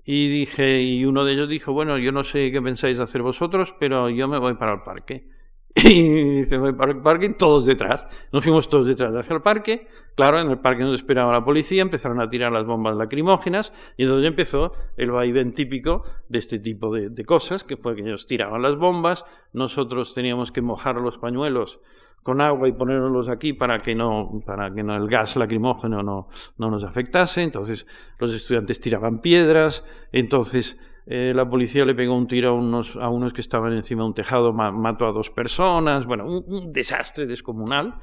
y dije, y uno de ellos dijo, bueno, yo no sé qué pensáis hacer vosotros, pero yo me voy para el parque. Y se fue para el parque, todos detrás. Nos fuimos todos detrás hacia el parque. Claro, en el parque nos esperaba la policía, empezaron a tirar las bombas lacrimógenas y entonces empezó el vaivén típico de este tipo de, de cosas, que fue que ellos tiraban las bombas, nosotros teníamos que mojar los pañuelos con agua y ponerlos aquí para que no, para que no el gas lacrimógeno no, no nos afectase. Entonces los estudiantes tiraban piedras, entonces eh, la policía le pegó un tiro a unos, a unos que estaban encima de un tejado, mató a dos personas, bueno, un, desastre descomunal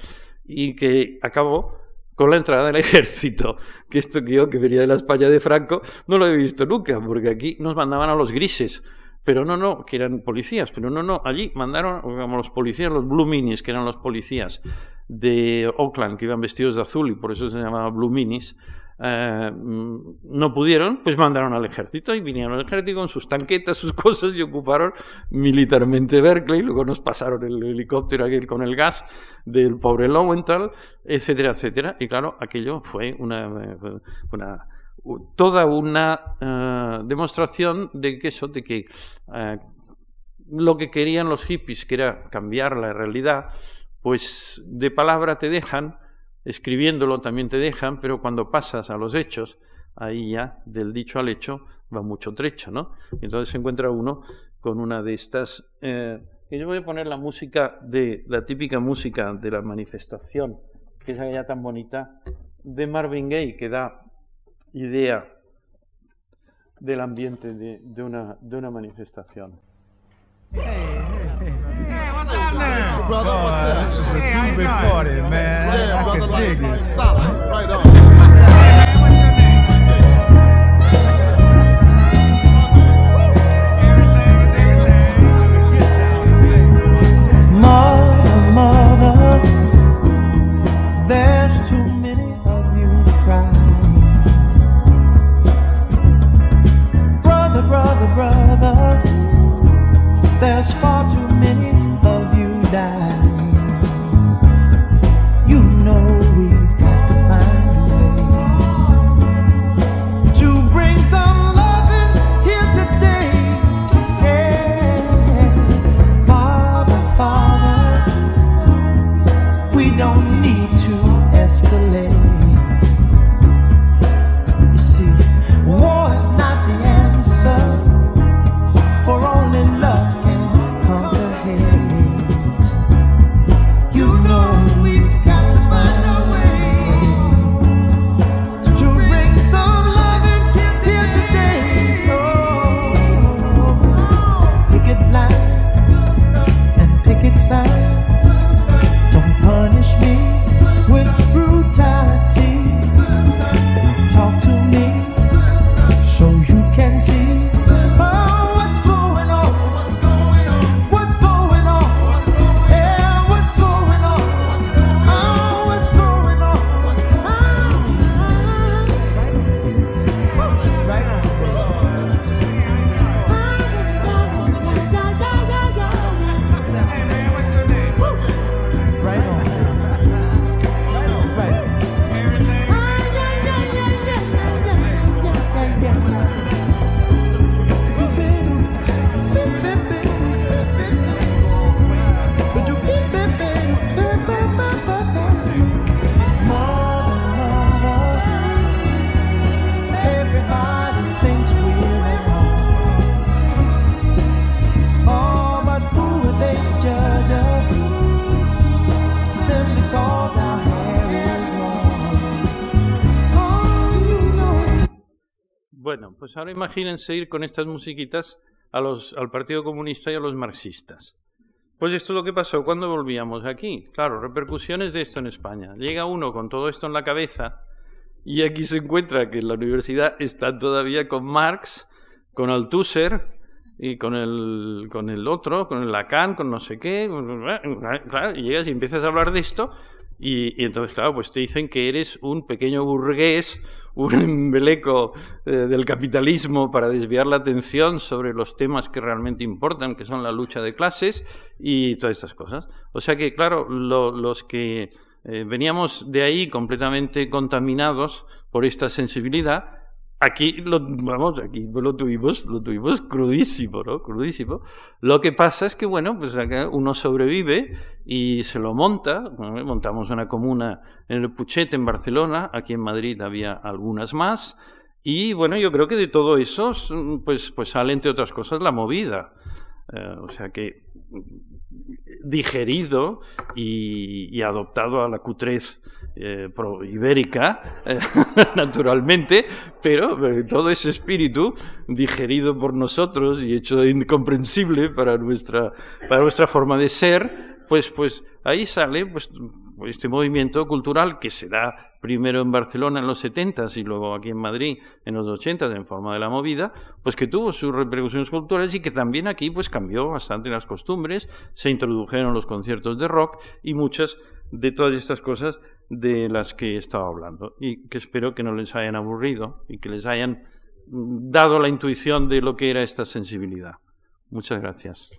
y que acabó con la entrada del ejército, que esto que yo, que venía de la España de Franco, no lo he visto nunca, porque aquí nos mandaban a los grises, pero no, no, que eran policías, pero no, no, allí mandaron como los policías, los Blue Minis, que eran los policías de Oakland, que iban vestidos de azul y por eso se llamaban Blue Minis, eh, no pudieron, pues mandaron al ejército y vinieron al ejército con sus tanquetas, sus cosas y ocuparon militarmente Berkeley. Luego nos pasaron el helicóptero aquel con el gas del pobre Lowenthal, etcétera, etcétera. Y claro, aquello fue una, una toda una uh, demostración de que eso, de que uh, lo que querían los hippies, que era cambiar la realidad, pues de palabra te dejan, escribiéndolo también te dejan, pero cuando pasas a los hechos, ahí ya del dicho al hecho va mucho trecho, ¿no? Entonces se encuentra uno con una de estas. Eh, yo voy a poner la música de la típica música de la manifestación, que es aquella tan bonita de Marvin Gaye, que da idea del ambiente de, de, una, de una manifestación. Hey, hey, hey, what's up now? Brother, what's up? This is a groovy party, man. Yeah, brother, like, like, stop. Right on. Pues ahora imagínense ir con estas musiquitas a los, al Partido Comunista y a los marxistas. Pues esto es lo que pasó cuando volvíamos aquí. Claro, repercusiones de esto en España. Llega uno con todo esto en la cabeza y aquí se encuentra que la universidad está todavía con Marx, con Althusser y con el, con el otro, con el Lacan, con no sé qué. Claro, llegas y empiezas a hablar de esto y, entonces, claro, pues te dicen que eres un pequeño burgués, un embeleco eh, del capitalismo para desviar la atención sobre los temas que realmente importan, que son la lucha de clases y todas estas cosas. O sea que, claro, los que eh, veníamos de ahí completamente contaminados por esta sensibilidad, aquí lo, vamos, aquí lo tuvimos, lo tuvimos crudísimo, ¿no? Crudísimo. Lo que pasa es que, bueno, pues acá uno sobrevive y se lo monta. Montamos una comuna en el Puchet, en Barcelona. Aquí en Madrid había algunas más. Y bueno, yo creo que de todo eso, pues, pues sale, entre otras cosas, la movida. Eh, o sea que digerido y, adoptado a la cutrez eh, ibérica, eh, naturalmente, pero todo ese espíritu digerido por nosotros y hecho incomprensible para nuestra, para nuestra forma de ser, pues, pues ahí sale pues, este movimiento cultural que se da primero en Barcelona en los 70 y luego aquí en Madrid en los 80 en forma de la movida, pues que tuvo sus repercusiones culturales y que también aquí pues cambió bastante las costumbres, se introdujeron los conciertos de rock y muchas de todas estas cosas de las que estaba hablando y que espero que no les hayan aburrido y que les hayan dado la intuición de lo que era esta sensibilidad. Muchas gracias.